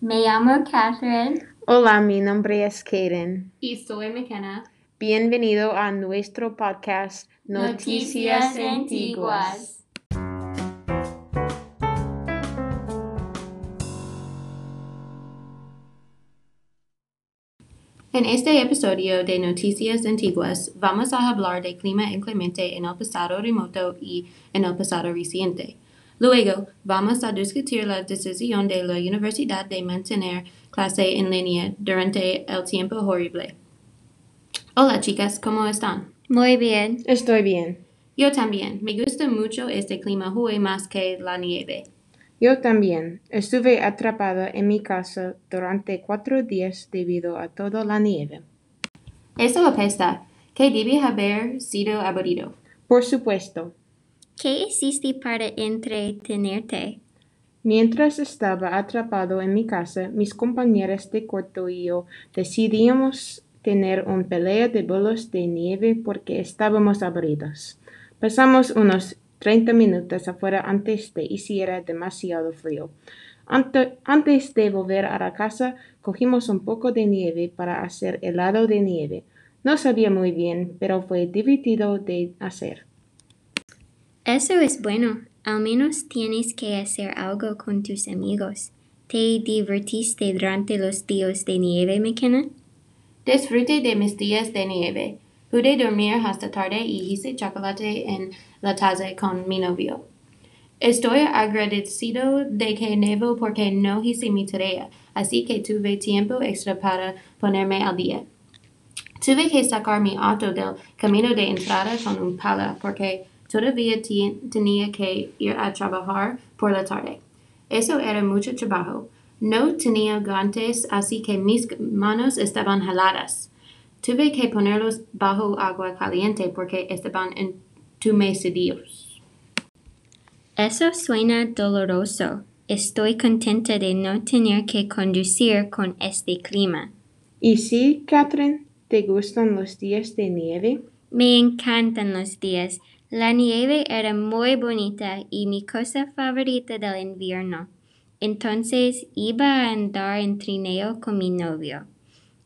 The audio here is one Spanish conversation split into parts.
Me llamo Catherine. Hola, mi nombre es Kaden. Y soy McKenna. Bienvenido a nuestro podcast Noticias Antiguas. En este episodio de Noticias Antiguas vamos a hablar de clima inclemente en el pasado remoto y en el pasado reciente. Luego vamos a discutir la decisión de la universidad de mantener clase en línea durante el tiempo horrible. Hola chicas, ¿cómo están? Muy bien. Estoy bien. Yo también. Me gusta mucho este clima hoy más que la nieve. Yo también. Estuve atrapada en mi casa durante cuatro días debido a toda la nieve. Eso apesta. Que debe haber sido aburrido. Por supuesto. ¿Qué hiciste para entretenerte? Mientras estaba atrapado en mi casa, mis compañeras de cuarto y yo decidimos tener una pelea de bolos de nieve porque estábamos aburridos. Pasamos unos 30 minutos afuera antes de hiciera demasiado frío. Ante- antes de volver a la casa, cogimos un poco de nieve para hacer helado de nieve. No sabía muy bien, pero fue divertido de hacer. Eso es bueno. Al menos tienes que hacer algo con tus amigos. ¿Te divertiste durante los días de nieve, McKenna? Disfruté de mis días de nieve. Pude dormir hasta tarde y hice chocolate en la taza con mi novio. Estoy agradecido de que nevó porque no hice mi tarea, así que tuve tiempo extra para ponerme al día. Tuve que sacar mi auto del camino de entrada con un pala porque todavía tenía que ir a trabajar por la tarde. Eso era mucho trabajo. No tenía guantes, así que mis manos estaban heladas. Tuve que ponerlos bajo agua caliente porque estaban entumecidos. Eso suena doloroso. Estoy contenta de no tener que conducir con este clima. ¿Y sí, Catherine? ¿Te gustan los días de nieve? Me encantan los días. La nieve era muy bonita y mi cosa favorita del invierno. Entonces iba a andar en trineo con mi novio.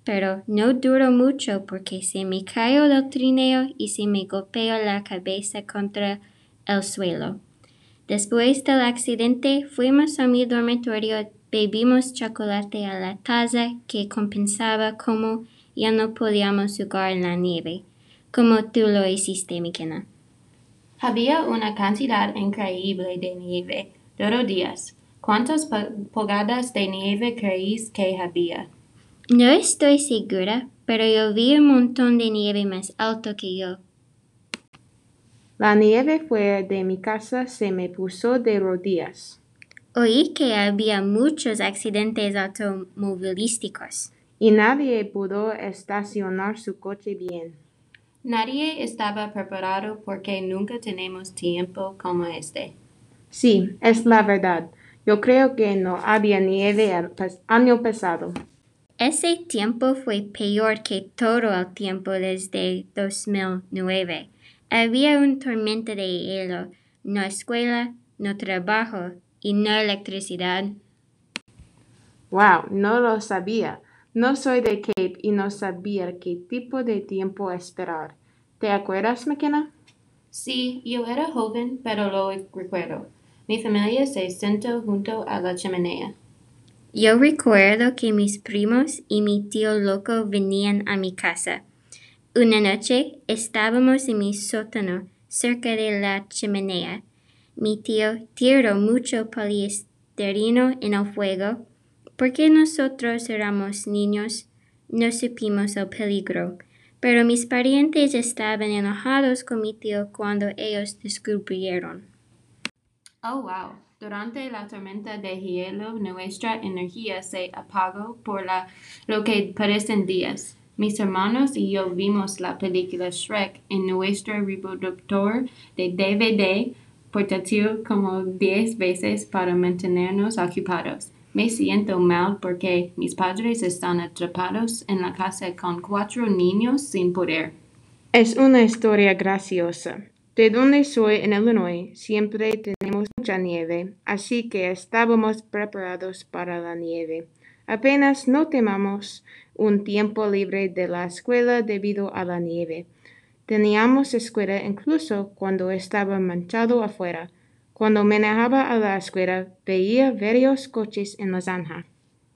Pero no duró mucho porque se me cayó del trineo y se me golpeó la cabeza contra el suelo. Después del accidente fuimos a mi dormitorio, bebimos chocolate a la taza que compensaba como ya no podíamos jugar en la nieve, como tú lo hiciste, McKenna. Había una cantidad increíble de nieve los días. ¿Cuántas pu- pulgadas de nieve creéis que había? No estoy segura, pero yo vi un montón de nieve más alto que yo. La nieve fuera de mi casa se me puso de rodillas. Oí que había muchos accidentes automovilísticos. y nadie pudo estacionar su coche bien. Nadie estaba preparado porque nunca tenemos tiempo como este. Sí, es la verdad. Yo creo que no había nieve el pas- año pasado. Ese tiempo fue peor que todo el tiempo desde 2009. Había un tormenta de hielo, no escuela, no trabajo y no electricidad. Wow, no lo sabía. No soy de Cape y no sabía qué tipo de tiempo esperar. ¿Te acuerdas, McKenna? Sí, yo era joven, pero lo recuerdo. Mi familia se sentó junto a la chimenea. Yo recuerdo que mis primos y mi tío loco venían a mi casa. Una noche estábamos en mi sótano cerca de la chimenea. Mi tío tiró mucho poliesterino en el fuego. Porque nosotros éramos niños, no supimos el peligro. Pero mis parientes estaban enojados con mi tío cuando ellos descubrieron. Oh, wow. Durante la tormenta de hielo, nuestra energía se apagó por la, lo que parecen días. Mis hermanos y yo vimos la película Shrek en nuestro reproductor de DVD portátil como 10 veces para mantenernos ocupados. Me siento mal porque mis padres están atrapados en la casa con cuatro niños sin poder. Es una historia graciosa. De donde soy en Illinois, siempre tenemos mucha nieve, así que estábamos preparados para la nieve. Apenas no temamos un tiempo libre de la escuela debido a la nieve. Teníamos escuela incluso cuando estaba manchado afuera. Cuando manejaba a la escuela veía varios coches en la zanja.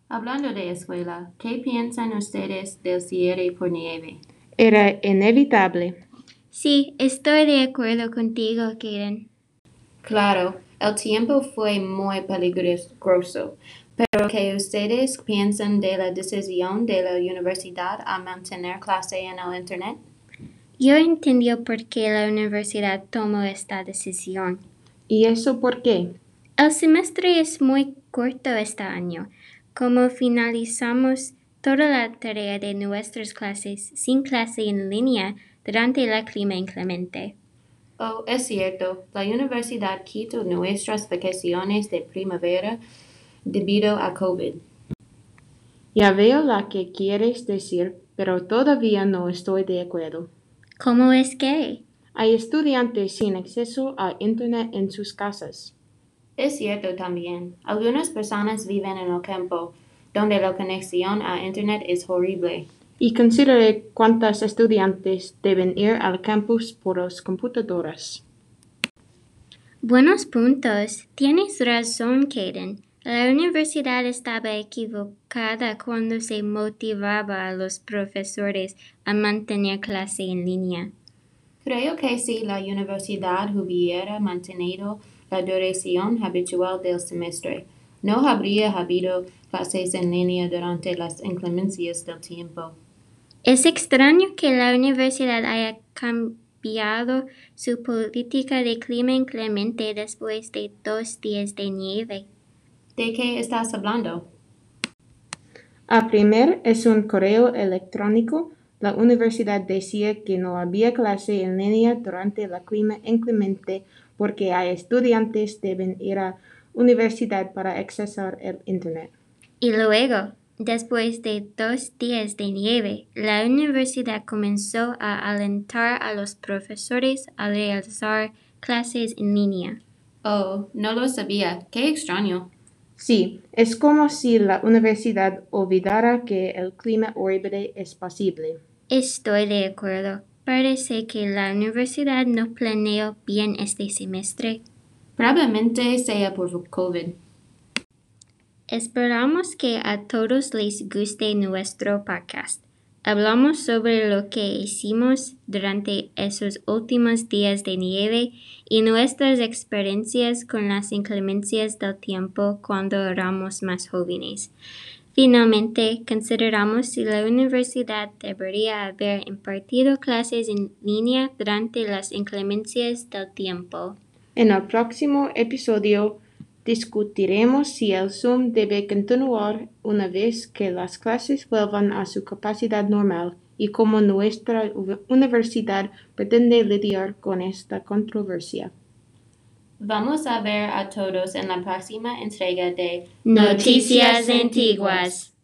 Hablando de escuela, ¿qué piensan ustedes del cierre por nieve? Era inevitable. Sí, estoy de acuerdo contigo, Kaden. Claro, el tiempo fue muy peligroso, pero ¿qué ustedes piensan de la decisión de la universidad a mantener clase en el Internet? Yo entiendo por qué la universidad tomó esta decisión. ¿Y eso por qué? El semestre es muy corto este año. Como finalizamos toda la tarea de nuestras clases sin clase en línea durante el clima inclemente. Oh, es cierto, la universidad quitó nuestras vacaciones de primavera debido a COVID. Ya veo la que quieres decir, pero todavía no estoy de acuerdo. ¿Cómo es que? Hay estudiantes sin acceso a Internet en sus casas. Es cierto también, algunas personas viven en el campo, donde la conexión a Internet es horrible. Y considere cuántos estudiantes deben ir al campus por las computadoras. Buenos puntos. Tienes razón, Kaden. La universidad estaba equivocada cuando se motivaba a los profesores a mantener clase en línea. Creo que si la universidad hubiera mantenido la duración habitual del semestre, no habría habido clases en línea durante las inclemencias del tiempo. Es extraño que la universidad haya cambiado su política de clima inclemente después de dos días de nieve. ¿De qué estás hablando? A primer es un correo electrónico. La universidad decía que no había clase en línea durante el clima inclemente porque hay estudiantes deben ir a universidad para accesar el Internet. Y luego, después de dos días de nieve, la universidad comenzó a alentar a los profesores a realizar clases en línea. Oh, no lo sabía. Qué extraño. Sí, es como si la universidad olvidara que el clima horrible es posible. Estoy de acuerdo. Parece que la universidad no planeó bien este semestre. Probablemente sea por COVID. Esperamos que a todos les guste nuestro podcast. Hablamos sobre lo que hicimos durante esos últimos días de nieve y nuestras experiencias con las inclemencias del tiempo cuando éramos más jóvenes. Finalmente, consideramos si la universidad debería haber impartido clases en línea durante las inclemencias del tiempo. En el próximo episodio discutiremos si el Zoom debe continuar una vez que las clases vuelvan a su capacidad normal y cómo nuestra universidad pretende lidiar con esta controversia. Vamos a ver a todos en la próxima entrega de Noticias Antiguas.